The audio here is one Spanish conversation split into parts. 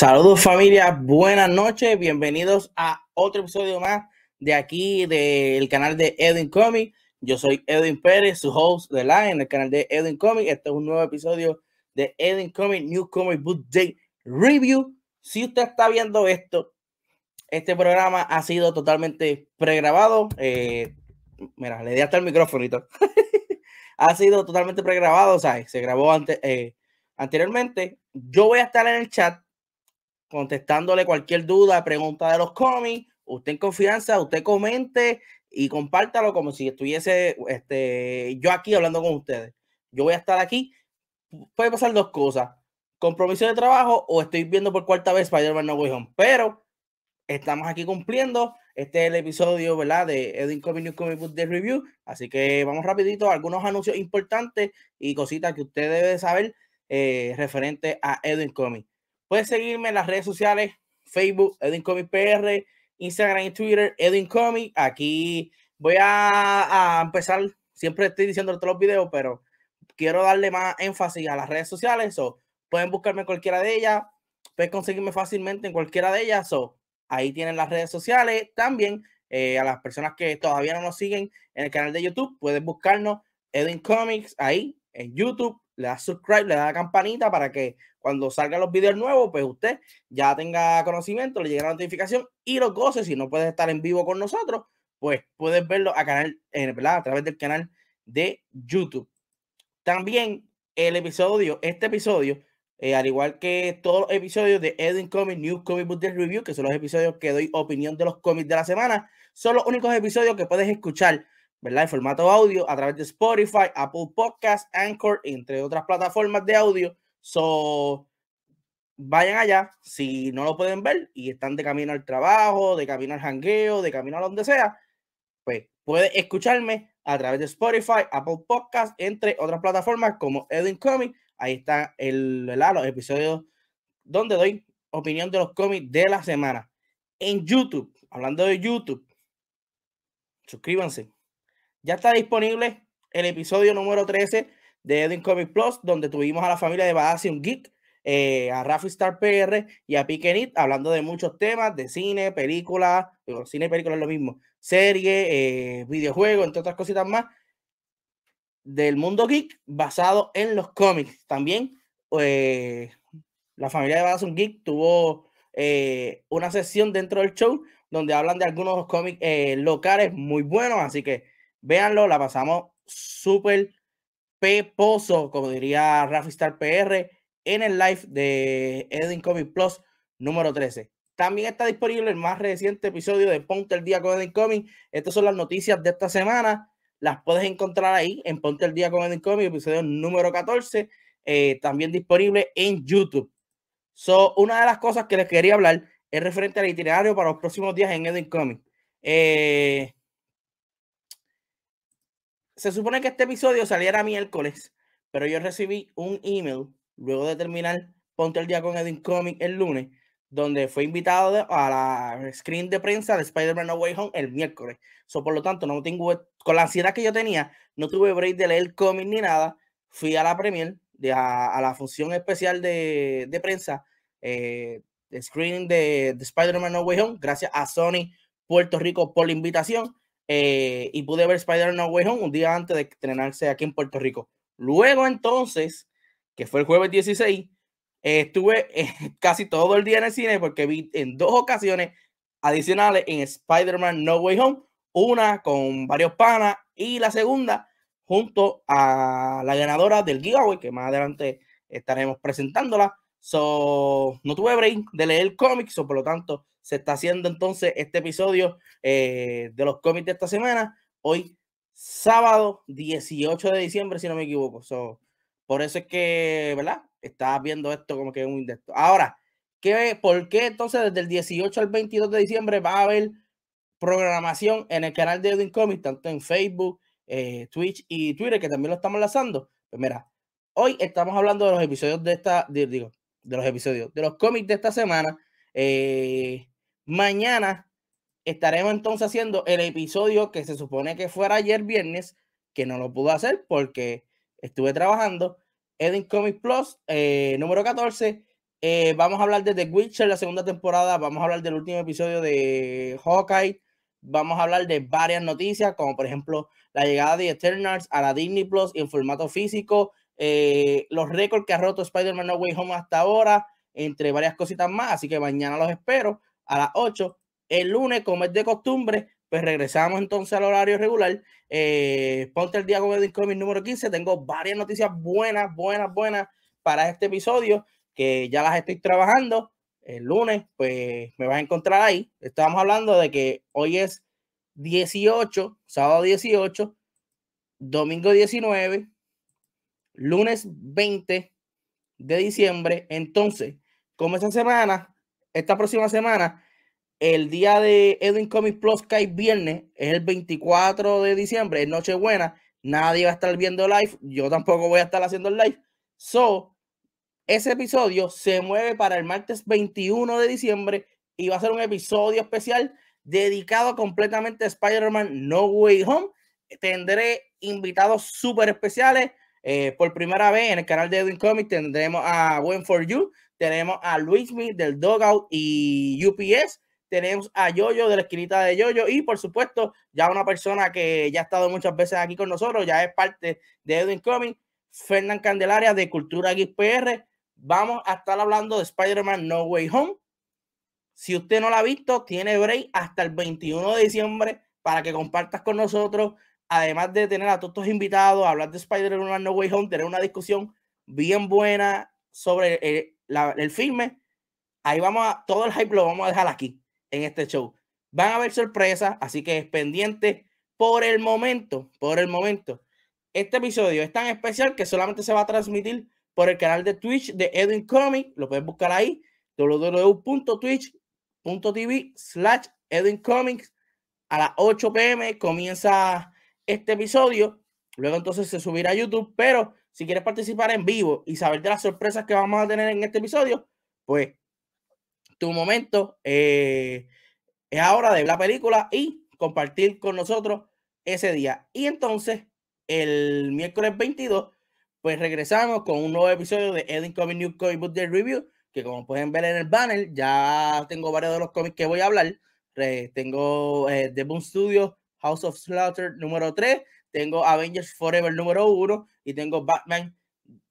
Saludos familia, buenas noches, bienvenidos a otro episodio más de aquí del canal de Edwin Comic. Yo soy Edwin Pérez, su host de Line en el canal de Edwin Comic. Este es un nuevo episodio de Edwin Comic New Comic Book Day Review. Si usted está viendo esto, este programa ha sido totalmente pregrabado. Eh, mira, le di hasta el micrófono ha sido totalmente pregrabado, o sea, se grabó eh, anteriormente. Yo voy a estar en el chat contestándole cualquier duda, pregunta de los cómics. Usted en confianza, usted comente y compártalo como si estuviese este, yo aquí hablando con ustedes. Yo voy a estar aquí. Puede pasar dos cosas. Compromiso de trabajo o estoy viendo por cuarta vez Spider-Man No Way Home. Pero estamos aquí cumpliendo. Este es el episodio, ¿verdad? De Edwin Comic News Comic Book de Review. Así que vamos rapidito. Algunos anuncios importantes y cositas que usted debe saber eh, referente a Edwin Comic. Puedes seguirme en las redes sociales, Facebook, Edwin Comic PR, Instagram y Twitter, Edwin Comic. Aquí voy a, empezar, siempre estoy diciendo todos los videos, pero quiero darle más énfasis a las redes sociales. So, pueden buscarme en cualquiera de ellas, pueden conseguirme fácilmente en cualquiera de ellas. So, ahí tienen las redes sociales. También eh, a las personas que todavía no nos siguen en el canal de YouTube, pueden buscarnos Edwin Comics ahí en YouTube le da subscribe, le da la campanita para que cuando salgan los videos nuevos, pues usted ya tenga conocimiento, le llegue la notificación y lo goce. Si no puedes estar en vivo con nosotros, pues puedes verlo a, canal, eh, a través del canal de YouTube. También el episodio, este episodio, eh, al igual que todos los episodios de Edwin Comics News Comic Book Review, que son los episodios que doy opinión de los cómics de la semana, son los únicos episodios que puedes escuchar ¿verdad? En formato audio a través de Spotify, Apple Podcasts, Anchor, entre otras plataformas de audio. So, vayan allá, si no lo pueden ver y están de camino al trabajo, de camino al jangueo, de camino a donde sea, pues puede escucharme a través de Spotify, Apple Podcasts, entre otras plataformas como Edwin Comics. Ahí está el, los episodios donde doy opinión de los cómics de la semana. En YouTube, hablando de YouTube, suscríbanse, ya está disponible el episodio número 13 de Edwin Comic Plus, donde tuvimos a la familia de Badassium Geek, eh, a Rafi Star PR y a Pikenit hablando de muchos temas de cine, película, cine y película es lo mismo, serie, eh, videojuegos, entre otras cositas más, del mundo geek basado en los cómics. También eh, la familia de Badassium Geek tuvo una sesión dentro del show donde hablan de algunos cómics locales muy buenos, así que Véanlo, la pasamos súper peposo, como diría Rafi Star PR, en el live de Edwin Comic Plus número 13. También está disponible el más reciente episodio de Ponte el Día con Edwin Comic. Estas son las noticias de esta semana. Las puedes encontrar ahí en Ponte el Día con Edwin Comic, episodio número 14. Eh, también disponible en YouTube. So, una de las cosas que les quería hablar es referente al itinerario para los próximos días en Edwin Comic. Eh, se supone que este episodio saliera miércoles, pero yo recibí un email luego de terminar Ponte el Día con Edwin Comic el lunes, donde fue invitado a la screen de prensa de Spider-Man No Way Home el miércoles. So, por lo tanto, no tengo, con la ansiedad que yo tenía, no tuve break de leer cómic ni nada. Fui a la premier, de, a, la función especial de, de prensa, eh, de screening de, de Spider-Man No Way Home, gracias a Sony Puerto Rico por la invitación. Eh, y pude ver Spider-Man No Way Home un día antes de estrenarse aquí en Puerto Rico. Luego entonces, que fue el jueves 16, estuve eh, casi todo el día en el cine porque vi en dos ocasiones adicionales en Spider-Man No Way Home, una con varios panas y la segunda junto a la ganadora del giveaway, que más adelante estaremos presentándola. So, no tuve break de leer cómics, o por lo tanto, se está haciendo entonces este episodio eh, de los cómics de esta semana. Hoy, sábado 18 de diciembre, si no me equivoco. por eso es que, ¿verdad? Estás viendo esto como que es un indecto. Ahora, ¿qué, ¿por qué entonces desde el 18 al 22 de diciembre va a haber programación en el canal de Edwin Comics, tanto en Facebook, eh, Twitch y Twitter, que también lo estamos lanzando? Pues mira, hoy estamos hablando de los episodios de esta, digo, de los episodios, de los cómics de esta semana. Eh, Mañana estaremos entonces haciendo el episodio que se supone que fuera ayer viernes, que no lo pudo hacer porque estuve trabajando. Edwin Comics Plus, eh, número 14. Eh, vamos a hablar de The Witcher, la segunda temporada. Vamos a hablar del último episodio de Hawkeye. Vamos a hablar de varias noticias, como por ejemplo la llegada de Eternals a la Disney Plus en formato físico, eh, los récords que ha roto Spider-Man No Way Home hasta ahora, entre varias cositas más. Así que mañana los espero a las 8. El lunes, como es de costumbre, pues regresamos entonces al horario regular. Eh, ponte el día con Edwin Comics número 15. Tengo varias noticias buenas, buenas, buenas para este episodio que ya las estoy trabajando. El lunes, pues me vas a encontrar ahí. Estamos hablando de que hoy es 18, sábado 18, domingo 19, lunes 20 de diciembre. Entonces, como esta semana, esta próxima semana, el día de Edwin Comics Plus que viernes es el 24 de diciembre, es Nochebuena. Nadie va a estar viendo live. Yo tampoco voy a estar haciendo live. So, ese episodio se mueve para el martes 21 de diciembre y va a ser un episodio especial dedicado completamente a Spider-Man No Way Home. Tendré invitados súper especiales. Eh, por primera vez en el canal de Edwin Comics tendremos a When for You, tenemos a Luis Smith del Dogout y UPS, tenemos a Yoyo de la esquinita de Yoyo y por supuesto ya una persona que ya ha estado muchas veces aquí con nosotros, ya es parte de Edwin Comics, Fernán Candelaria de Cultura Geek PR. Vamos a estar hablando de Spider-Man No Way Home. Si usted no la ha visto, tiene break hasta el 21 de diciembre para que compartas con nosotros además de tener a todos estos invitados, hablar de Spider-Man No Way Home, tener una discusión bien buena sobre el, el filme, ahí vamos a, todo el hype lo vamos a dejar aquí, en este show. Van a haber sorpresas, así que es pendiente por el momento, por el momento. Este episodio es tan especial que solamente se va a transmitir por el canal de Twitch de Edwin Comics, lo puedes buscar ahí, www.twitch.tv slash Edwin Comics. A las 8 pm comienza este episodio. Luego entonces se subirá a YouTube. Pero si quieres participar en vivo y saber de las sorpresas que vamos a tener en este episodio, pues tu momento eh, es ahora de ver la película y compartir con nosotros ese día. Y entonces, el miércoles 22, pues regresamos con un nuevo episodio de Edin Comic New Comic Book Day Review, que como pueden ver en el banner, ya tengo varios de los cómics que voy a hablar. tengo eh, The Boom Studios House of Slaughter número 3, tengo Avengers Forever número 1 y tengo Batman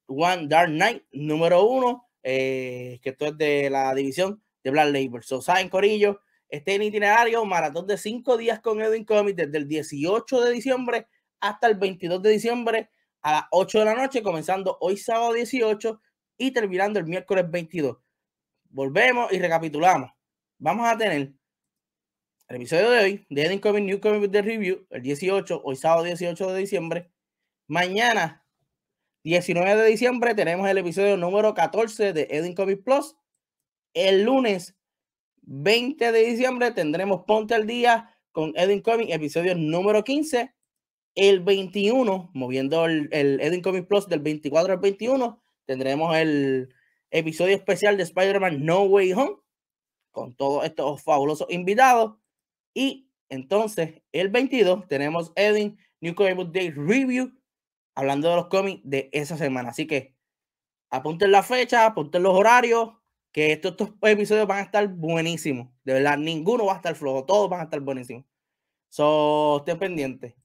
One Dark Knight número 1, eh, que esto es de la división de Black Label. So, saben, Corillo, este en itinerario, maratón de 5 días con Edwin Comics desde el 18 de diciembre hasta el 22 de diciembre a las 8 de la noche, comenzando hoy sábado 18 y terminando el miércoles 22. Volvemos y recapitulamos. Vamos a tener el episodio de hoy de Edin Comic New Comic The Review, el 18, hoy sábado 18 de diciembre. Mañana, 19 de diciembre, tenemos el episodio número 14 de Edin Comic Plus. El lunes 20 de diciembre tendremos Ponte al Día con Edin Comic, episodio número 15. El 21, moviendo el, el Edin Comic Plus del 24 al 21, tendremos el episodio especial de Spider-Man No Way Home con todos estos fabulosos invitados. Y entonces, el 22 tenemos Edwin New Comic Book Day Review, hablando de los cómics de esa semana. Así que apunten la fecha, apunten los horarios, que estos, estos episodios van a estar buenísimos. De verdad, ninguno va a estar flojo, todos van a estar buenísimos. So, estén pendientes.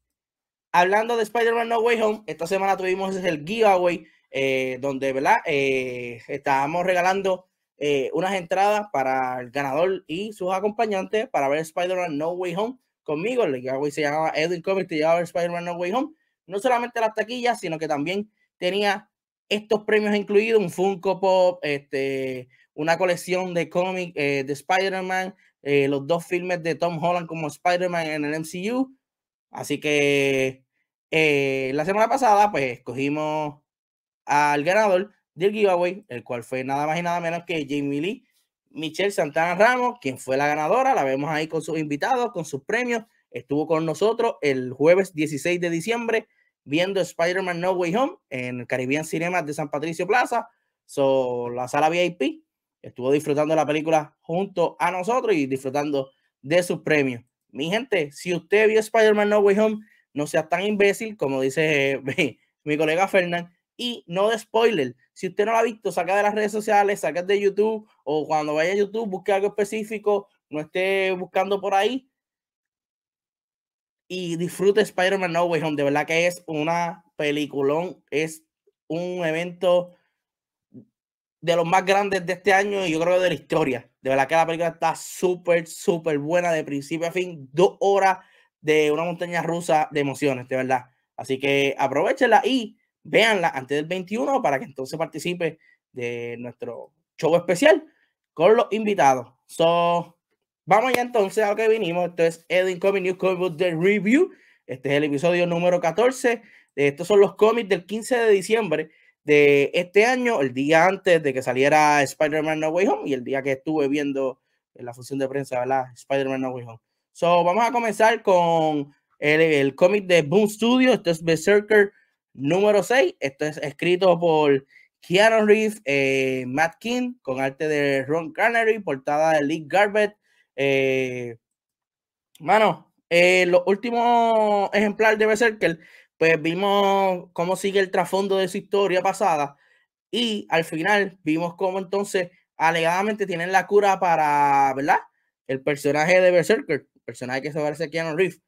Hablando de Spider-Man No Way Home, esta semana tuvimos el giveaway, eh, donde, ¿verdad? Eh, estábamos regalando eh, unas entradas para el ganador y sus acompañantes para ver Spider-Man No Way Home conmigo. El se llamaba Edwin Comics, te llevaba Spider-Man No Way Home. No solamente las taquillas, sino que también tenía estos premios incluidos, un Funko Pop, este, una colección de cómics eh, de Spider-Man, eh, los dos filmes de Tom Holland como Spider-Man en el MCU. Así que la semana pasada, pues escogimos al ganador del giveaway, el cual fue nada más y nada menos que Jamie Lee Michelle Santana Ramos, quien fue la ganadora. La vemos ahí con sus invitados, con sus premios. Estuvo con nosotros el jueves 16 de diciembre viendo Spider-Man No Way Home en el Caribbean Cinema de San Patricio Plaza, so, la sala VIP. Estuvo disfrutando la película junto a nosotros y disfrutando de sus premios. Mi gente, si usted vio Spider-Man No Way Home, no sea tan imbécil como dice mi, mi colega Fernán y no de spoiler. Si usted no lo ha visto, saca de las redes sociales, saca de YouTube o cuando vaya a YouTube, busque algo específico, no esté buscando por ahí y disfrute Spider-Man No Way Home. De verdad que es una peliculón, es un evento de los más grandes de este año y yo creo de la historia. De verdad que la película está súper, súper buena de principio a fin. Dos horas de una montaña rusa de emociones, de verdad. Así que aprovechenla y véanla antes del 21 para que entonces participe de nuestro show especial con los invitados. So, vamos ya entonces a lo que vinimos. Esto es Edwin Comic News Comic The Review. Este es el episodio número 14. Estos son los cómics del 15 de diciembre de este año, el día antes de que saliera Spider-Man No Way Home y el día que estuve viendo en la función de prensa, ¿verdad? Spider-Man No Way Home. So, vamos a comenzar con el, el cómic de Boom Studio. Esto es Berserker número 6. Esto es escrito por Keanu Reeves, eh, Matt King, con arte de Ron Carnery, portada de Lee Garbett. Eh, mano, eh, los últimos ejemplares de Berserker, pues vimos cómo sigue el trasfondo de su historia pasada y al final vimos cómo entonces alegadamente tienen la cura para, ¿verdad? El personaje de Berserker, el personaje que se parece a Keanu Reeves.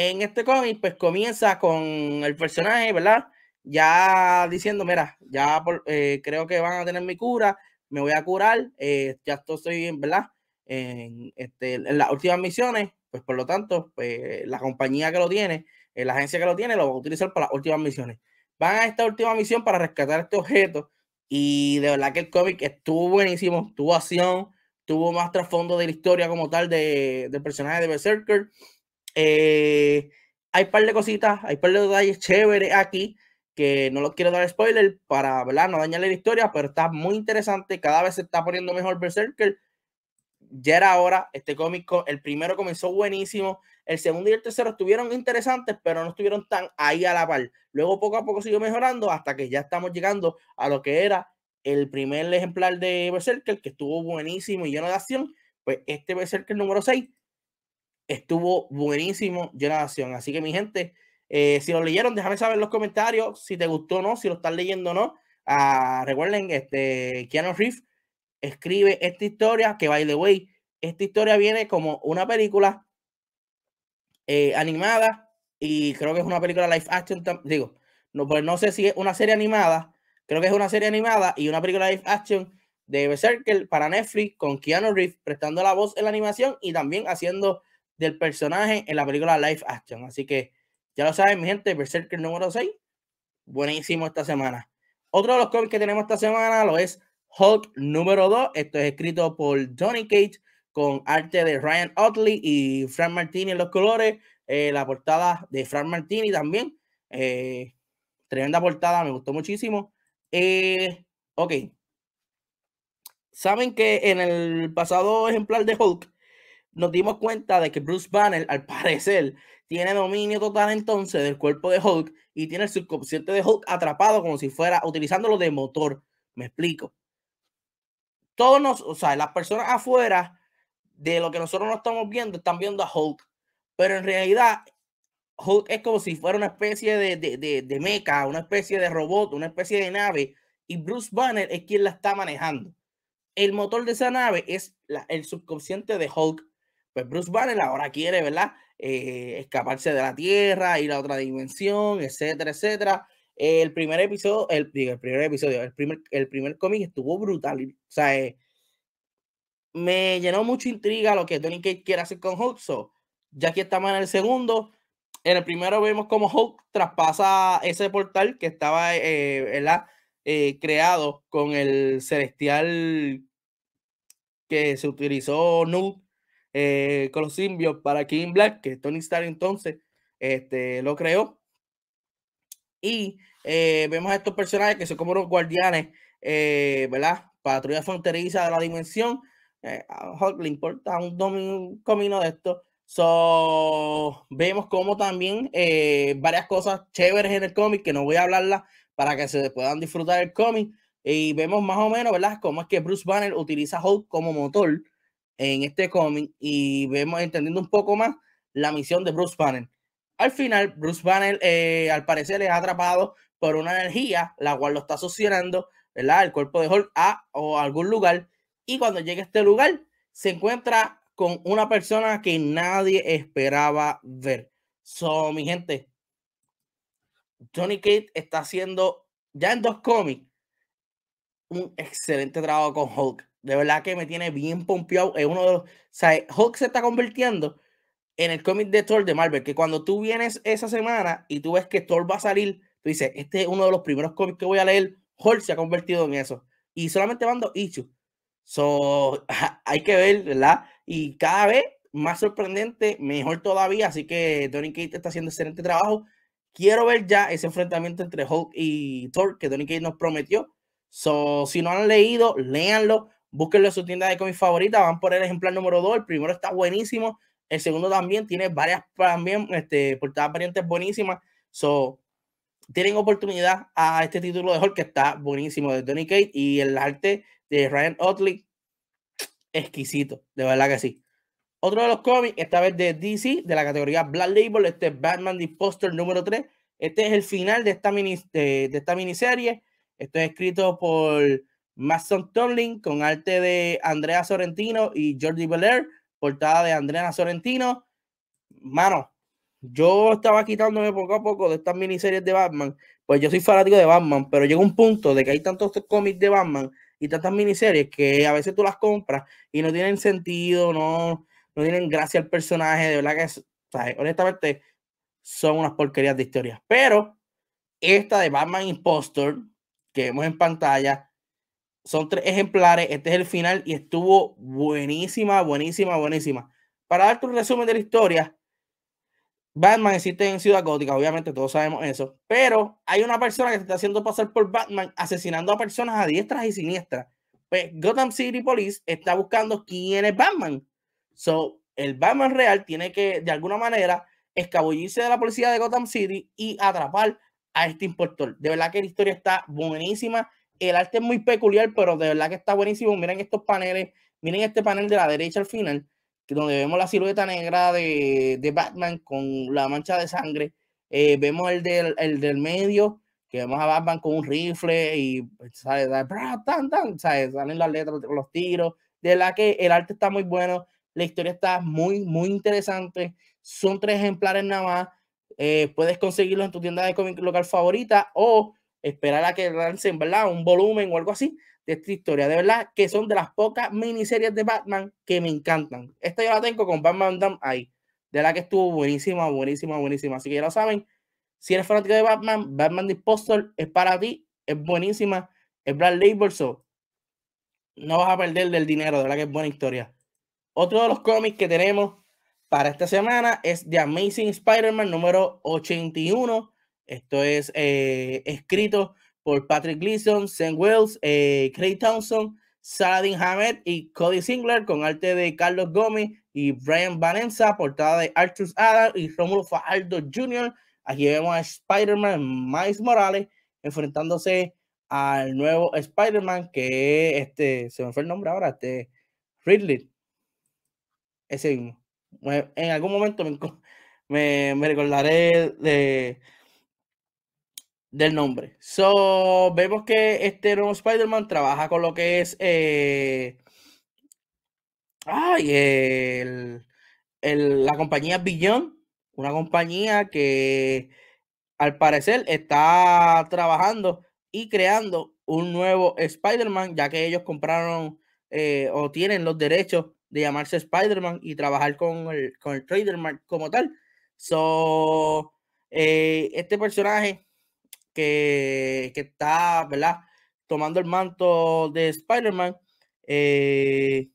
En este cómic, pues comienza con el personaje, ¿verdad? Ya diciendo, mira, ya eh, creo que van a tener mi cura, me voy a curar, eh, ya estoy bien, ¿verdad? En, este, en las últimas misiones, pues por lo tanto, pues la compañía que lo tiene, eh, la agencia que lo tiene, lo va a utilizar para las últimas misiones. Van a esta última misión para rescatar este objeto y de verdad que el cómic estuvo buenísimo, tuvo acción, tuvo más trasfondo de la historia como tal de, del personaje de Berserker eh, hay un par de cositas, hay un par de detalles chéveres aquí que no los quiero dar spoiler para ¿verdad? no dañarle la historia, pero está muy interesante. Cada vez se está poniendo mejor Berserker. Ya era hora. Este cómic, el primero comenzó buenísimo. El segundo y el tercero estuvieron interesantes, pero no estuvieron tan ahí a la par. Luego poco a poco siguió mejorando hasta que ya estamos llegando a lo que era el primer ejemplar de Berserker, que estuvo buenísimo y lleno de acción. Pues este Berserker número 6 estuvo buenísimo, llena de acción. Así que mi gente, eh, si lo leyeron, déjame saber en los comentarios si te gustó o no, si lo están leyendo o no. Ah, recuerden, este, Keanu Reeves escribe esta historia, que by the way, esta historia viene como una película eh, animada y creo que es una película live action, digo, no, pues no sé si es una serie animada, creo que es una serie animada y una película live action de Berserker para Netflix con Keanu Reeves prestando la voz en la animación y también haciendo del personaje en la película Live Action. Así que ya lo saben, mi gente, Berserker número 6, buenísimo esta semana. Otro de los cómics que tenemos esta semana lo es Hulk número 2. Esto es escrito por Johnny Cage con arte de Ryan Otley y Frank Martini en los colores. Eh, la portada de Frank Martini también. Eh, tremenda portada, me gustó muchísimo. Eh, ok. Saben que en el pasado ejemplar de Hulk nos dimos cuenta de que Bruce Banner, al parecer, tiene dominio total entonces del cuerpo de Hulk y tiene el subconsciente de Hulk atrapado como si fuera utilizándolo de motor. Me explico. Todos nos, o sea, las personas afuera de lo que nosotros no estamos viendo están viendo a Hulk, pero en realidad Hulk es como si fuera una especie de, de, de, mecha, una especie de robot, una especie de nave, y Bruce Banner es quien la está manejando. El motor de esa nave es el subconsciente de Hulk pues Bruce Banner ahora quiere, ¿verdad? Eh, escaparse de la Tierra, ir a otra dimensión, etcétera, etcétera. El primer episodio, el, primer episodio, el primer, el primer cómic estuvo brutal. O sea, eh, me llenó mucha intriga lo que Tony Cage quiere hacer con Hulk. ya que estamos en el segundo. En el primero vemos cómo Hulk traspasa ese portal que estaba eh, ¿verdad? creado con el celestial que se utilizó Nude eh, con los simbios para King Black, que Tony Stark entonces este, lo creó. Y eh, vemos a estos personajes que son como los guardianes, eh, ¿verdad? Patrulla fronteriza de la dimensión. a Hulk le importa un, comino de esto. So, vemos como también varias cosas chéveres en el cómic que no voy a hablarlas para que se puedan disfrutar el cómic. Y vemos más o menos, ¿verdad? Cómo es que Bruce Banner utiliza Hulk como motor en este cómic y vemos entendiendo un poco más la misión de Bruce Banner. Al final, Bruce Banner eh, al parecer es atrapado por una energía, la cual lo está succionando, ¿verdad? El cuerpo de Hulk a o algún lugar. Y cuando llega a este lugar, se encuentra con una persona que nadie esperaba ver. So, mi gente, Johnny Cage está haciendo ya en dos cómics un excelente trabajo con Hulk. De verdad que me tiene bien pompeado. Es uno de los. O sea, Hulk se está convirtiendo en el cómic de Thor de Marvel. Que cuando tú vienes esa semana y tú ves que Thor va a salir, tú dices, este es uno de los primeros cómics que voy a leer. Hulk se ha convertido en eso. Y solamente mando issues. So, hay que ver, ¿verdad? Y cada vez más sorprendente, mejor todavía. Así que Donny Kate está haciendo excelente trabajo. Quiero ver ya ese enfrentamiento entre Hulk y Thor que Donny Kate nos prometió. So, si no han leído, léanlo. Búsquenlo en su tienda de cómics favorita. Van por el ejemplar número 2. El primero está buenísimo. El segundo también tiene varias también, este, portadas variantes buenísimas. So, tienen oportunidad a este título de Hulk que está buenísimo de Donny Kate y el arte de Ryan Otley exquisito, de verdad que sí. Otro de los cómics, esta vez de DC, de la categoría Black Label, este es Batman The Poster número 3. Este es el final de esta, mini, de, esta miniserie. Esto es escrito por Mason Tomlin con arte de Andrea Sorrentino y Jordi Belair, portada de Andrea Sorrentino. Mano, yo estaba quitándome poco a poco de estas miniseries de Batman, pues yo soy fanático de Batman, pero llega un punto de que hay tantos cómics de Batman y tantas miniseries que a veces tú las compras y no tienen sentido, no, no tienen gracia al personaje, de verdad que es, honestamente son unas porquerías de historias. Pero esta de Batman Impostor que vemos en pantalla son tres ejemplares, este es el final y estuvo buenísima, buenísima, buenísima. Para darte un resumen de la historia, Batman existe en Ciudad Gótica, obviamente todos sabemos eso, pero hay una persona que se está haciendo pasar por Batman asesinando a personas a diestras y siniestras. Pues Gotham City Police está buscando quién es Batman. So, el Batman real tiene que, de alguna manera, escabullirse de la policía de Gotham City y atrapar a este impostor. De verdad que la historia está buenísima. El arte es muy peculiar, pero de verdad que está buenísimo. Miren estos paneles, miren este panel de la derecha al final donde vemos la silueta negra de, de Batman con la mancha de sangre. Eh, vemos el del, el del medio, que vemos a Batman con un rifle y pues, sale, tan, tan, salen las letras, los tiros. De la que el arte está muy bueno, la historia está muy, muy interesante. Son tres ejemplares nada más. Eh, puedes conseguirlo en tu tienda de cómic local favorita o esperar a que lancen, ¿verdad? Un volumen o algo así de esta historia. De verdad que son de las pocas miniseries de Batman que me encantan. Esta yo la tengo con Batman Dam ahí. De la que estuvo buenísima, buenísima, buenísima. Así que ya lo saben. Si eres fanático de Batman, Batman Disposal es para ti. Es buenísima. Es Brad Label. So no vas a perder del dinero. De verdad que es buena historia. Otro de los cómics que tenemos para esta semana es The Amazing Spider-Man número 81. Esto es eh, escrito por Patrick Gleason, Sam Wells, eh, Craig Townsend, Saladin Hamed y Cody Singler con arte de Carlos Gómez y Brian Vanessa, portada de Arthur Adam y Romulo Fajardo Jr. Aquí vemos a Spider-Man Miles Morales enfrentándose al nuevo Spider-Man que este, se me fue el nombre ahora, este Ridley. Ese mismo. En algún momento me, me recordaré de, del nombre. So, vemos que este nuevo Spider-Man trabaja con lo que es eh, ay, el, la compañía Beyond, una compañía que al parecer está trabajando y creando un nuevo Spider-Man, ya que ellos compraron eh, o tienen los derechos de llamarse Spider-Man y trabajar con el, con el trademark como tal. So, eh, este personaje que, está, ¿verdad? Tomando el manto de Spider-Man, eh,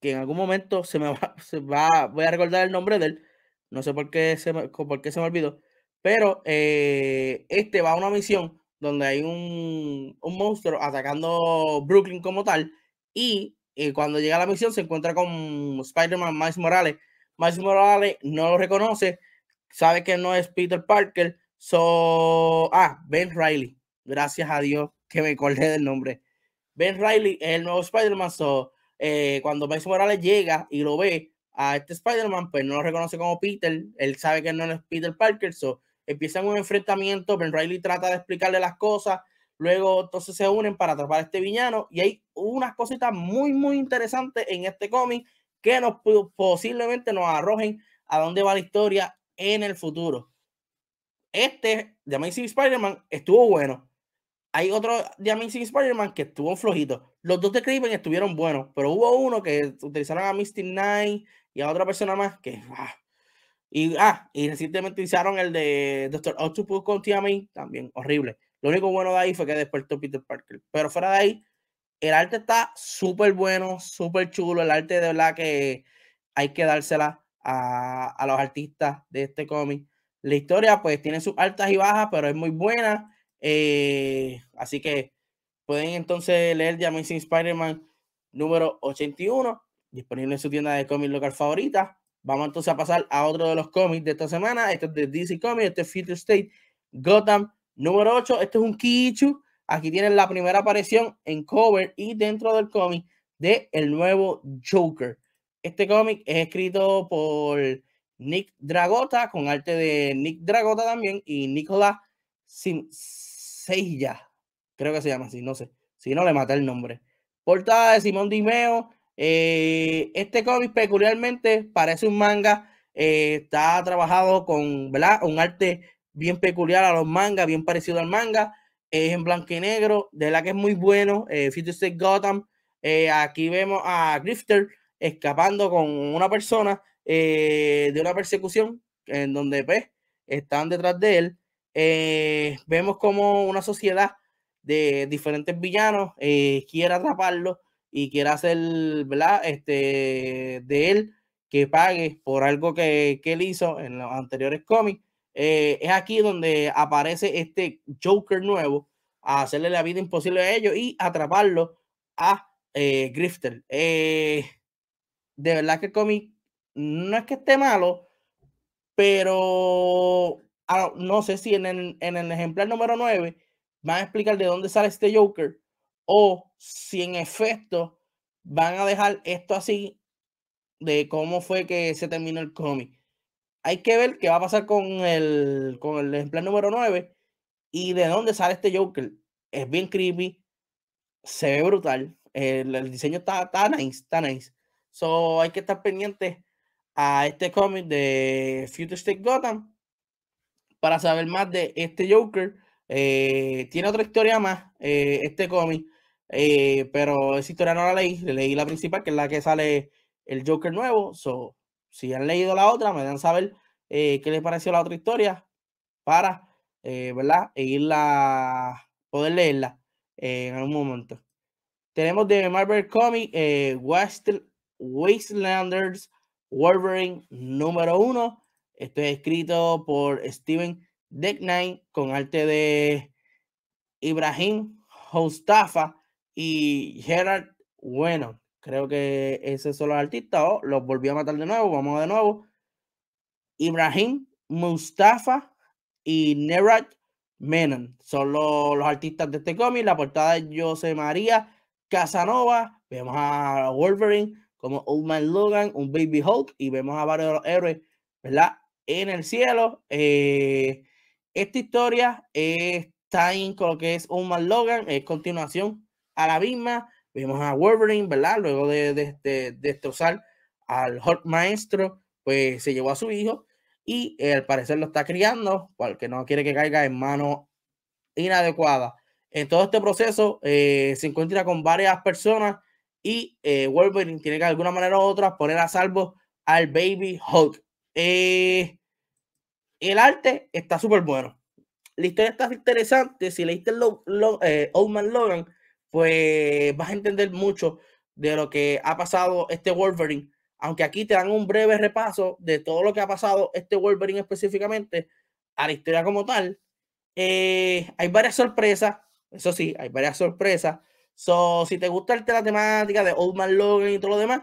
que en algún momento se me va, voy a recordar el nombre de él, no sé por qué se me, por qué se me olvidó, pero eh, este va a una misión donde hay un, un monstruo atacando Brooklyn como tal, y eh, cuando llega a la misión se encuentra con Spider-Man Miles Morales. Miles Morales no lo reconoce, sabe que no es Peter Parker, So, ah, Ben Riley. Gracias a Dios que me acordé del nombre. Ben Riley es el nuevo Spider-Man. So, eh, cuando Miles Morales llega y lo ve a este Spider-Man, pues no lo reconoce como Peter. Él sabe que no es Peter Parker. So, empiezan un enfrentamiento, Ben Riley trata de explicarle las cosas, luego entonces se unen para atrapar a este villano y hay unas cositas muy, muy interesantes en este cómic que nos posiblemente nos arrojen a dónde va la historia en el futuro. Este, The Amazing Spider-Man, estuvo bueno. Hay otro The Amazing Spider-Man que estuvo flojito. Los dos de Craven estuvieron buenos, pero hubo uno que utilizaron a Misty Knight y a otra persona más que... Y, ah, y recientemente utilizaron el de Doctor Octopus con Tiamay, también horrible. Lo único bueno de ahí fue que despertó Peter Parker. Pero fuera de ahí, el arte está súper bueno, súper chulo. El arte de verdad que hay que dársela a, a los artistas de este cómic. La historia pues tiene sus altas y bajas, pero es muy buena. Eh, así que pueden entonces leer The Amazing Spider-Man número 81, disponible en su tienda de cómics local favorita. Vamos entonces a pasar a otro de los cómics de esta semana. Este es de DC Comics, este es Future State Gotham número 8. Este es un Kichu Aquí tienen la primera aparición en cover y dentro del cómic de el nuevo Joker. Este cómic es escrito por Nick Dragota, con arte de Nick Dragota también, y Nicolás Seilla, creo que se llama así, no sé, si no le mata el nombre. Portada de Simón Dimeo. Eh, este cómic peculiarmente parece un manga, eh, está trabajado con ¿verdad? un arte bien peculiar a los mangas, bien parecido al manga es en blanco y negro, de la que es muy bueno. Eh, Future State Gotham. Aquí vemos a Grifter escapando con una persona eh, de una persecución en donde pues, están detrás de él. Eh, vemos como una sociedad de diferentes villanos quiere atraparlo y quiere hacer, ¿verdad? Este, de él que pague por algo que, que él hizo en los anteriores cómics. Eh, es aquí donde aparece este Joker nuevo a hacerle la vida imposible a ellos y atraparlo a eh, Grifter. Eh, de verdad que el cómic no es que esté malo, pero ah, no sé si en el, en el ejemplar número 9 van a explicar de dónde sale este Joker o si en efecto van a dejar esto así de cómo fue que se terminó el cómic hay que ver qué va a pasar con el, con el ejemplar número 9 y de dónde sale este Joker. Es bien creepy, se ve brutal, el, diseño está, está, nice, está nice. So hay que estar pendiente a este cómic de Future State Gotham para saber más de este Joker. Eh, tiene otra historia más, eh, este cómic, eh, pero esa historia no la leí, leí la principal, que es la que sale el Joker nuevo. So, si han leído la otra, me dan saber qué les pareció la otra historia para, ¿verdad? E irla, poder leerla en algún momento. Tenemos de Marvel Comics Wastelanders Wolverine número uno. Esto es escrito por Steven Decknine con arte de Ibrahim Hostafa y Gerard Bueno. Creo que esos son los artistas. Oh, los volví a matar de nuevo. Vamos de nuevo. Ibrahim Mustafa y Nerat Menon son los, artistas de este cómic. La portada de José María Casanova. Vemos a Wolverine como Old Man Logan, un Baby Hulk. Y vemos a varios héroes, ¿verdad? En el cielo. Eh, esta historia está en lo que es Old Man Logan. Es continuación a la misma. Vemos a Wolverine, ¿verdad? Luego de, de, destrozar al Hulk maestro, pues se llevó a su hijo y eh, al parecer lo está criando porque no quiere que caiga en manos inadecuadas. En todo este proceso eh, se encuentra con varias personas y eh, Wolverine tiene que de alguna manera u otra poner a salvo al Baby Hulk. el arte está súper bueno. La historia está interesante. Si leíste el Old Man Logan, pues vas a entender mucho de lo que ha pasado este Wolverine. Aunque aquí te dan un breve repaso de todo lo que ha pasado este Wolverine específicamente a la historia como tal. Eh, hay varias sorpresas, eso sí, hay varias sorpresas. So, si te gusta la temática de Old Man Logan y todo lo demás,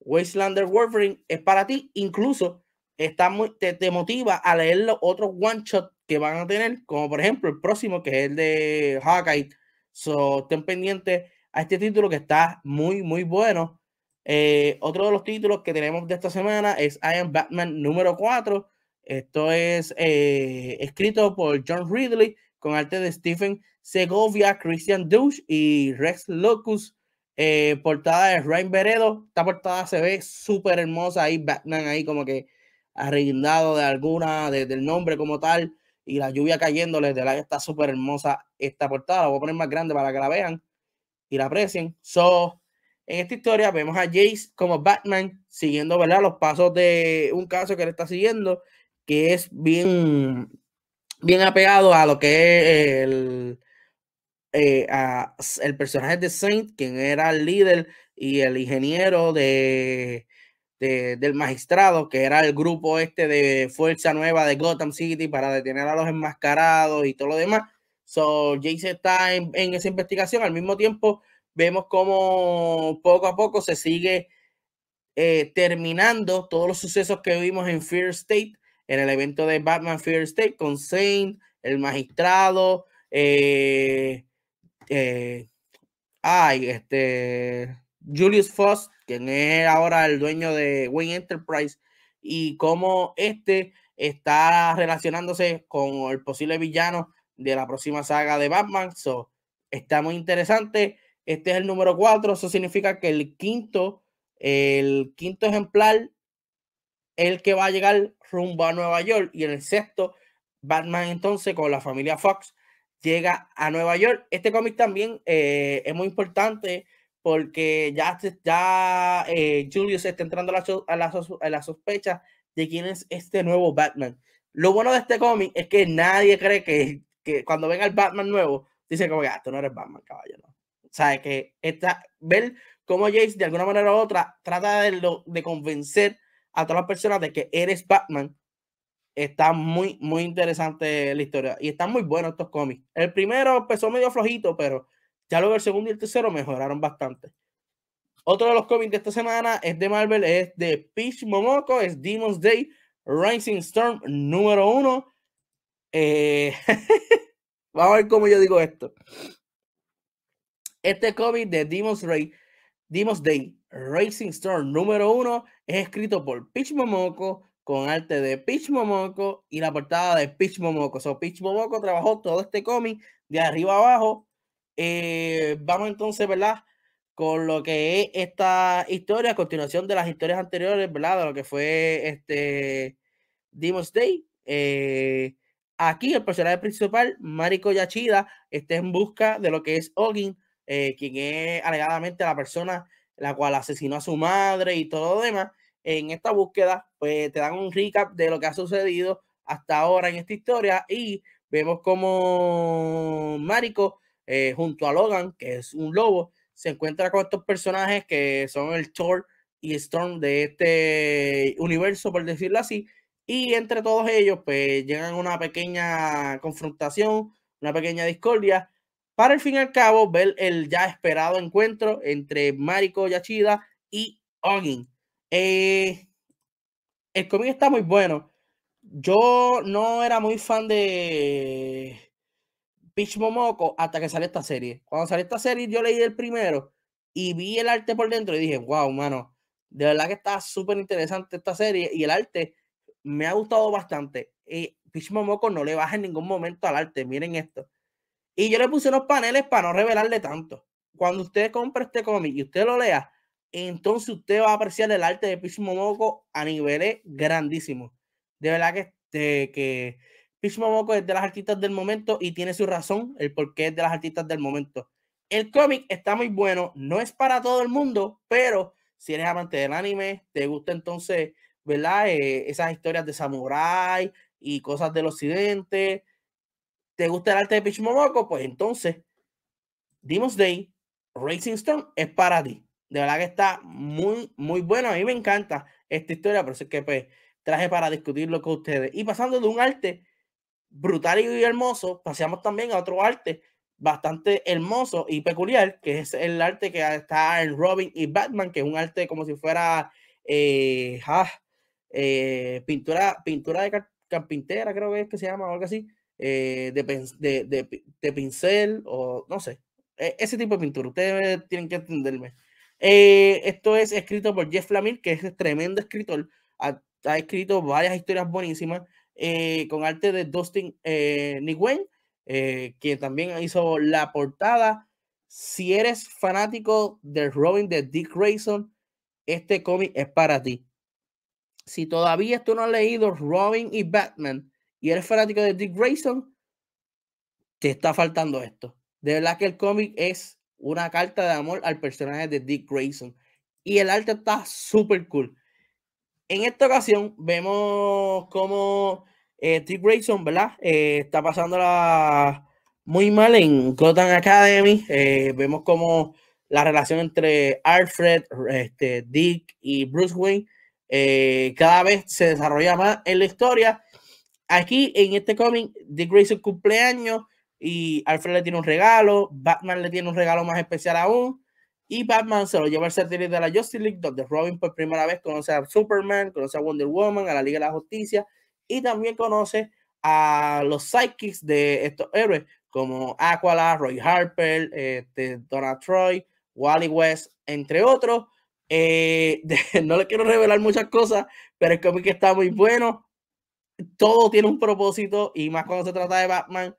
Wastelander Wolverine es para ti. Incluso está muy, te, te, motiva a leer los otros one shot que van a tener, como por ejemplo el próximo, que es el de Hawkeye So, estén pendientes a este título que está muy, muy bueno. Eh, otro de los títulos que tenemos de esta semana es I Am Batman número 4. Esto es eh, escrito por John Ridley con arte de Stephen Segovia, Christian Douche y Rex Locus. Eh, portada de Ryan Veredo. Esta portada se ve súper hermosa ahí, Batman ahí como que arreglado de alguna, del nombre como tal, y la lluvia cayéndole, de la está súper hermosa esta portada. Voy a poner más grande para que la vean y la aprecien. So, en esta historia vemos a Jace como Batman siguiendo ¿verdad? los pasos de un caso que le está siguiendo, que es bien, bien apegado a lo que es el, eh, el personaje de Saint, quien era el líder y el ingeniero de, del magistrado, que era el grupo este de Fuerza Nueva de Gotham City para detener a los enmascarados y todo lo demás. So, Jace está en, esa investigación. Al mismo tiempo, vemos como poco a poco se sigue eh, terminando todos los sucesos que vimos en Fear State, en el evento de Batman Fear State, con Saint, el magistrado, eh, eh, ay, este, Julius Foss, quien es ahora el dueño de Wayne Enterprise, y cómo este está relacionándose con el posible villano de la próxima saga de Batman. So, está muy interesante. Este es el número 4. Eso significa que el quinto, el quinto ejemplar, el que va a llegar rumbo a Nueva York. Y en el sexto, Batman entonces con la familia Fox llega a Nueva York. Este cómic también eh, es muy importante porque ya, ya eh, Julius está entrando a la, a, la, sospecha de quién es este nuevo Batman. Lo bueno de este cómic es que nadie cree que, que cuando venga el Batman nuevo, dice como, ah, tú no eres Batman, caballo, ¿no? O sea, que está, ver cómo Jace de alguna manera u otra trata de, de convencer a todas las personas de que eres Batman está muy, muy interesante la historia y están muy buenos estos cómics. El primero empezó medio flojito, pero ya luego el segundo y el tercero mejoraron bastante. Otro de los cómics de esta semana es de Marvel, es de Peach Momoko, es Demon's Day Rising Storm número uno. Eh, vamos a ver cómo yo digo esto. Este cómic de Demon's, Ray, Demon's Day Racing Storm número uno es escrito por Peach Momoko, con arte de Peach Momoko y la portada de Peach Momoko. So, Peach Momoko trabajó todo este cómic de arriba abajo. Eh, vamos entonces, ¿verdad? Con lo que es esta historia, a continuación de las historias anteriores, ¿verdad? De lo que fue este Demon's Day. Eh, aquí el personaje principal, Mariko Yachida, está en busca de lo que es Ogin, eh, quien es alegadamente la persona la cual asesinó a su madre y todo lo demás en esta búsqueda, pues te dan un recap de lo que ha sucedido hasta ahora en esta historia y vemos como Mariko eh, junto a Logan, que es un lobo, se encuentra con estos personajes que son el Thor y Storm de este universo, por decirlo así, y entre todos ellos, pues llegan una pequeña confrontación, una pequeña discordia, para el fin y al cabo ver el ya esperado encuentro entre Mariko Yachida y Ogin. Eh, el cómic está muy bueno. Yo no era muy fan de Peach Momoko hasta que salió esta serie. Cuando salió esta serie, yo leí el primero y vi el arte por dentro y dije, wow, mano, de verdad que está súper interesante esta serie y el arte me ha gustado bastante. Y Peach Momoko no le baja en ningún momento al arte, miren esto. Y yo le puse unos paneles para no revelarle tanto. Cuando usted compre este cómic y usted lo lea, entonces usted va a apreciar el arte de Peach Momoko a niveles grandísimos. De verdad que, este, que Momoko es de las artistas del momento y tiene su razón, el por qué es de las artistas del momento. El cómic está muy bueno, no es para todo el mundo, pero si eres amante del anime, te gusta entonces, ¿verdad? Eh, esas historias de samurai y cosas del occidente, te gusta el arte de Peach Momoko, pues entonces, Demon's Day, Racing Stone es para ti de verdad que está muy, muy bueno. A mí me encanta esta historia, por eso es que pues, traje para discutirlo con ustedes. Y pasando de un arte brutal y hermoso, pasamos también a otro arte bastante hermoso y peculiar, que es el arte que está en Robin y Batman, que es un arte como si fuera eh, ah, eh, pintura, pintura de carpintera, creo que es que se llama, o algo así, eh, de, de, de, pincel, o no sé, e, ese tipo de pintura. Ustedes tienen que entenderme. Eh, esto es escrito por Jeff Lemire, que es tremendo escritor. Ha, escrito varias historias buenísimas. eh, con arte de Dustin eh, Nguyen, quien también hizo la portada. Si eres fanático del Robin de Dick Grayson, este cómic es para ti. Si todavía tú no has leído Robin y Batman y eres fanático de Dick Grayson, te está faltando esto. De verdad que el cómic es una carta de amor al personaje de Dick Grayson. Y el arte está súper cool. En esta ocasión vemos como eh, Dick Grayson, ¿verdad? Eh, está pasándola muy mal en Gotham Academy. Eh, vemos como la relación entre Alfred, este, Dick y Bruce Wayne cada vez se desarrolla más en la historia. Aquí en este cómic, Dick Grayson cumpleaños y Alfred le tiene un regalo, Batman le tiene un regalo más especial aún y Batman se lo lleva al satélite de la Justice League donde Robin por primera vez conoce a Superman, conoce a Wonder Woman, a la Liga de la Justicia y también conoce a los sidekicks de estos héroes como Aquala, Roy Harper, este, Donna Troy, Wally West, entre otros. Eh, no le quiero revelar muchas cosas, pero el cómic está muy bueno. Todo tiene un propósito y más cuando se trata de Batman.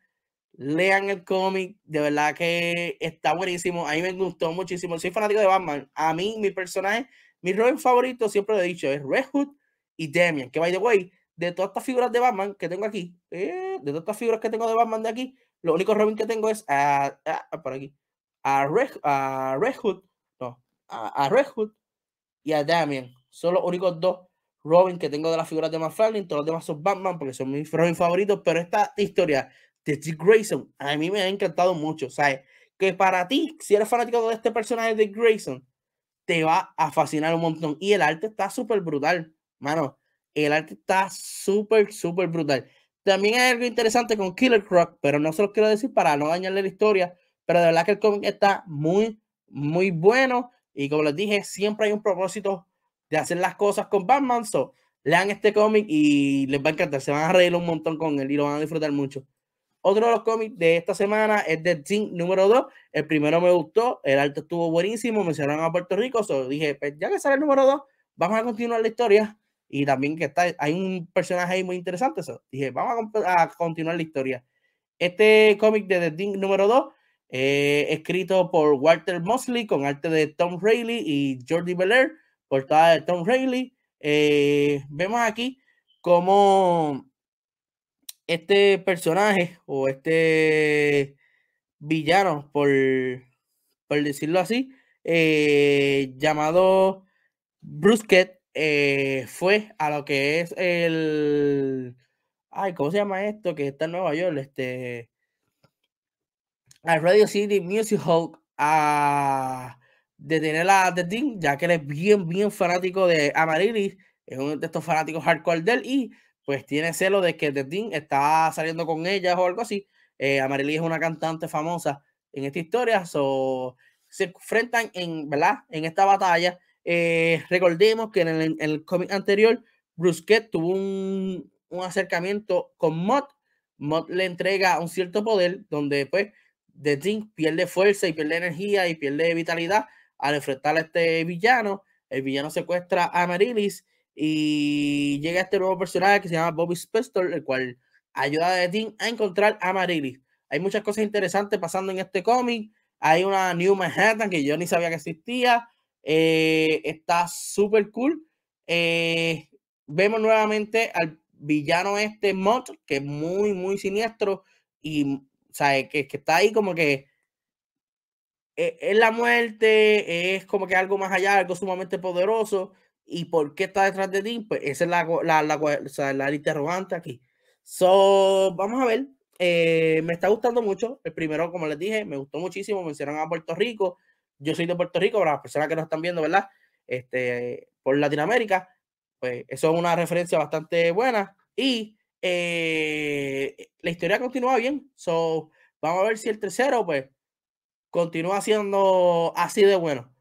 Lean el cómic, de verdad que está buenísimo. A mí me gustó muchísimo. Soy fanático de Batman. A mí, mi personaje, mi Robin favorito, siempre lo he dicho, es Red Hood y Damian. Que by the way, de todas estas figuras de Batman que tengo aquí, eh, de todas estas figuras que tengo de Batman de aquí, lo único Robin que tengo es a, por aquí, a Red, a Red Hood, no, a, Red Hood y a Damian. Son los únicos dos Robin que tengo de las figuras de McFarlane. Todos los demás son Batman porque son mis Robin favoritos. Pero esta historia de Dick Grayson a mí me ha encantado mucho. ¿Sabes? Que para ti, si eres fanático de este personaje de Grayson, te va a fascinar un montón. Y el arte está súper brutal, mano. El arte está súper, súper brutal. También hay algo interesante con Killer Croc, pero no se lo quiero decir para no dañarle la historia. Pero de verdad que el cómic está muy, muy bueno. Y como les dije, siempre hay un propósito de hacer las cosas con Batman. So, lean este cómic y les va a encantar. Se van a reír un montón con él y lo van a disfrutar mucho. Otro de los cómics de esta semana es The Team número 2. El primero me gustó, el arte estuvo buenísimo, mencionaron a Puerto Rico. So dije, pues ya que sale el número 2, vamos a continuar la historia y también que está, hay un personaje ahí muy interesante. Eso. Dije, vamos a, continuar la historia. Este cómic de The Thing número 2, eh, escrito por Walter Mosley, con arte de Tom Rayleigh y Jordi Belair, portada de Tom Rayleigh. Eh, vemos aquí cómo este personaje o este villano, por, por decirlo así, eh, llamado Brusquet, eh, fue a lo que es el. Ay, ¿cómo se llama esto? Que está en Nueva York, este. Al Radio City Music Hall a detener a The Dean, ya que él es bien, bien fanático de Amaryllis, es uno de estos fanáticos hardcore de él, y pues tiene celo de que The Dean está saliendo con ella o algo así. Eh, Amaryllis es una cantante famosa en esta historia, so, se enfrentan en, ¿verdad? en esta batalla eh, recordemos que en el, cómic anterior, Brusquet tuvo un, acercamiento con Mott. Mott le entrega un cierto poder donde pues The Thing pierde fuerza y pierde energía y pierde vitalidad al enfrentar a este villano. El villano secuestra a Marilis y llega este nuevo personaje que se llama Bobby Spector, el cual ayuda a Thing a encontrar a Marilis. Hay muchas cosas interesantes pasando en este cómic. Hay una New Manhattan que yo ni sabía que existía. Eh, está súper cool. Eh, vemos nuevamente al villano este Mott, que es muy, muy siniestro y sabe que, que está ahí como que es, la muerte, es como que algo más allá, algo sumamente poderoso. ¿Y por qué está detrás de ti? Pues esa es la, la, la, o sea, la interrogante aquí. So, vamos a ver. me está gustando mucho. El primero, como les dije, me gustó muchísimo. Mencionaron a Puerto Rico yo soy de Puerto Rico, para las personas que nos están viendo, ¿verdad? Este, por Latinoamérica, pues eso es una referencia bastante buena. Y eh, la historia continúa bien. So, vamos a ver si el tercero, pues, continúa siendo así de bueno,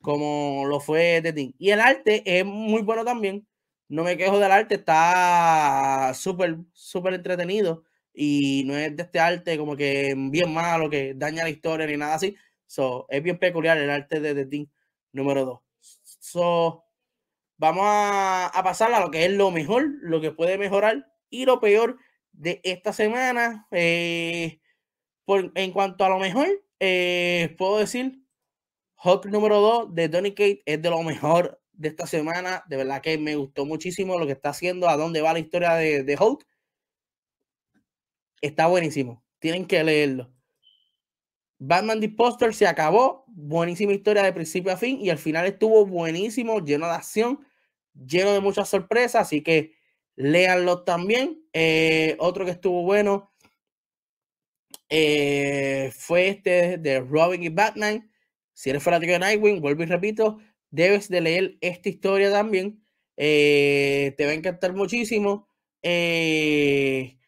como lo fue de Tim. Y el arte es muy bueno también. No me quejo del arte, está súper, súper entretenido. Y no es de este arte como que bien malo, que daña la historia ni nada así, So, es bien peculiar el arte de The Team número 2. So, vamos a, a, pasar a lo que es lo mejor, lo que puede mejorar Y lo peor de esta semana, eh, por, en cuanto a lo mejor, eh, puedo decir, Hulk número 2 de Donny Kate es de lo mejor de esta semana. De verdad que me gustó muchísimo lo que está haciendo, a dónde va la historia de, de Hulk. Está buenísimo. Tienen que leerlo. Batman The Poster se acabó. Buenísima historia de principio a fin y al final estuvo buenísimo, lleno de acción, lleno de muchas sorpresas. Así que léanlo también. Eh, otro que estuvo bueno eh, fue este de Robin y Batman. Si eres fanático de Nightwing, vuelvo y repito, debes de leer esta historia también. Eh, te va a encantar muchísimo. Eh,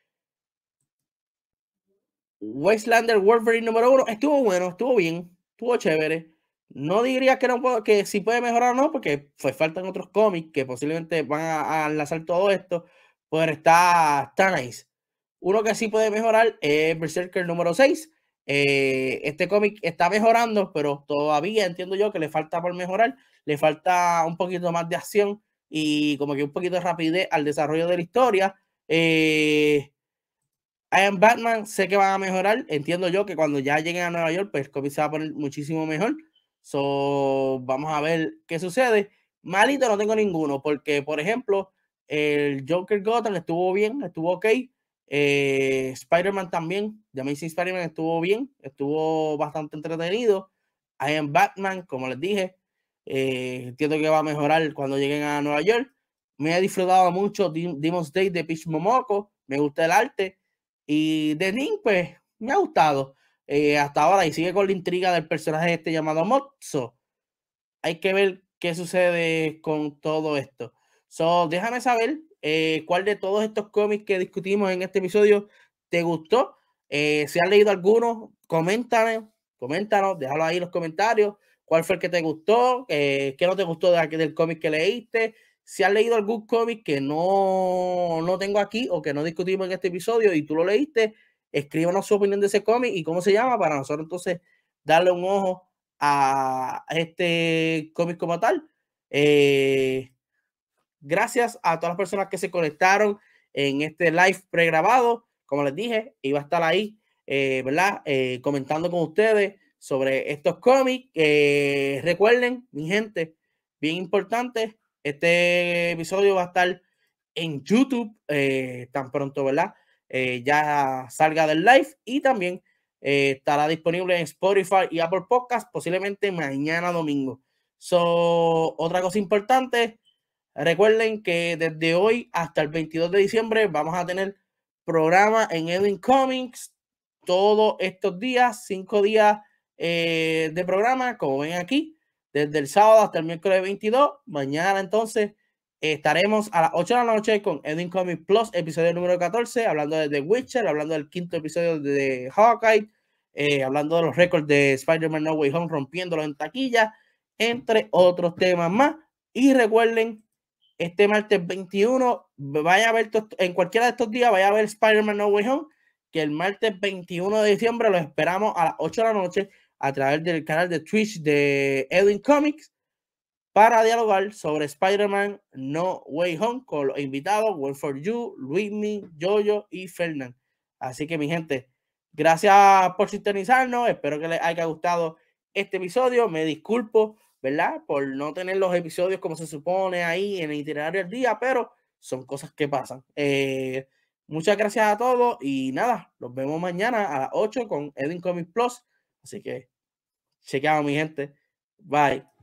Westlander Wolverine número uno estuvo bueno, estuvo bien, estuvo chévere. No diría que no puedo, que si puede mejorar o no, porque pues faltan otros cómics que posiblemente van a, a enlazar todo esto. Pues está, está nice. Uno que sí puede mejorar es Berserker número 6. Eh, este cómic está mejorando, pero todavía entiendo yo que le falta por mejorar. Le falta un poquito más de acción y como que un poquito de rapidez al desarrollo de la historia. Eh, I am Batman, sé que van a mejorar. Entiendo yo que cuando ya lleguen a Nueva York, pues el cómic se va a poner muchísimo mejor. So, vamos a ver qué sucede. Malito no tengo ninguno, porque, por ejemplo, el Joker Gotham estuvo bien, estuvo ok. Eh, Spider-Man también, The Amazing Spider-Man estuvo bien, estuvo bastante entretenido. I am Batman, como les dije, eh, entiendo que va a mejorar cuando lleguen a Nueva York. Me he disfrutado mucho Demon's Day de Pitch Momoko, me gusta el arte. Y de Ning, pues, me ha gustado eh, hasta ahora y sigue con la intriga del personaje este llamado Mozzo. Hay que ver qué sucede con todo esto. So, déjame saber eh, cuál de todos estos cómics que discutimos en este episodio te gustó. Eh, si has leído alguno, coméntame, coméntanos, déjalo ahí en los comentarios. ¿Cuál fue el que te gustó? ¿Qué no te gustó de, del cómic que leíste? si has leído algún cómic que no, no tengo aquí o que no discutimos en este episodio y tú lo leíste, escríbanos su opinión de ese cómic y cómo se llama para nosotros entonces darle un ojo a este cómic como tal. Eh, gracias a todas las personas que se conectaron en este live pregrabado. Como les dije, iba a estar ahí, eh, ¿verdad? Eh, comentando con ustedes sobre estos cómics. recuerden, mi gente, bien importante, este episodio va a estar en YouTube eh, tan pronto, ¿verdad? Ya salga del live y también estará disponible en Spotify y Apple Podcast posiblemente mañana domingo. So, otra cosa importante, recuerden que desde hoy hasta el 22 de diciembre vamos a tener programa en Edwin Comics todos estos días, cinco días de programa, como ven aquí desde el sábado hasta el miércoles 22. Mañana entonces estaremos a las 8 de la noche con Edwin Comics Plus, episodio número 14, hablando de The Witcher, hablando del quinto episodio de Hawkeye, eh, hablando de los récords de Spider-Man No Way Home, rompiéndolo en taquilla, entre otros temas más. Y recuerden, este martes 21, vaya a ver en cualquiera de estos días, vaya a ver Spider-Man No Way Home, que el martes 21 de diciembre lo esperamos a las 8 de la noche a través del canal de Twitch de Edwin Comics para dialogar sobre Spider-Man No Way Home con los invitados One for You, Luismi, Jojo y Fernand. Así que mi gente, gracias por sintonizarnos. Espero que les haya gustado este episodio. Me disculpo, ¿verdad? Por no tener los episodios como se supone ahí en el itinerario del día, pero son cosas que pasan. Eh, muchas gracias a todos y nada, nos vemos mañana a las 8 con Edwin Comics Plus. Así que chequeamos, mi gente. Bye.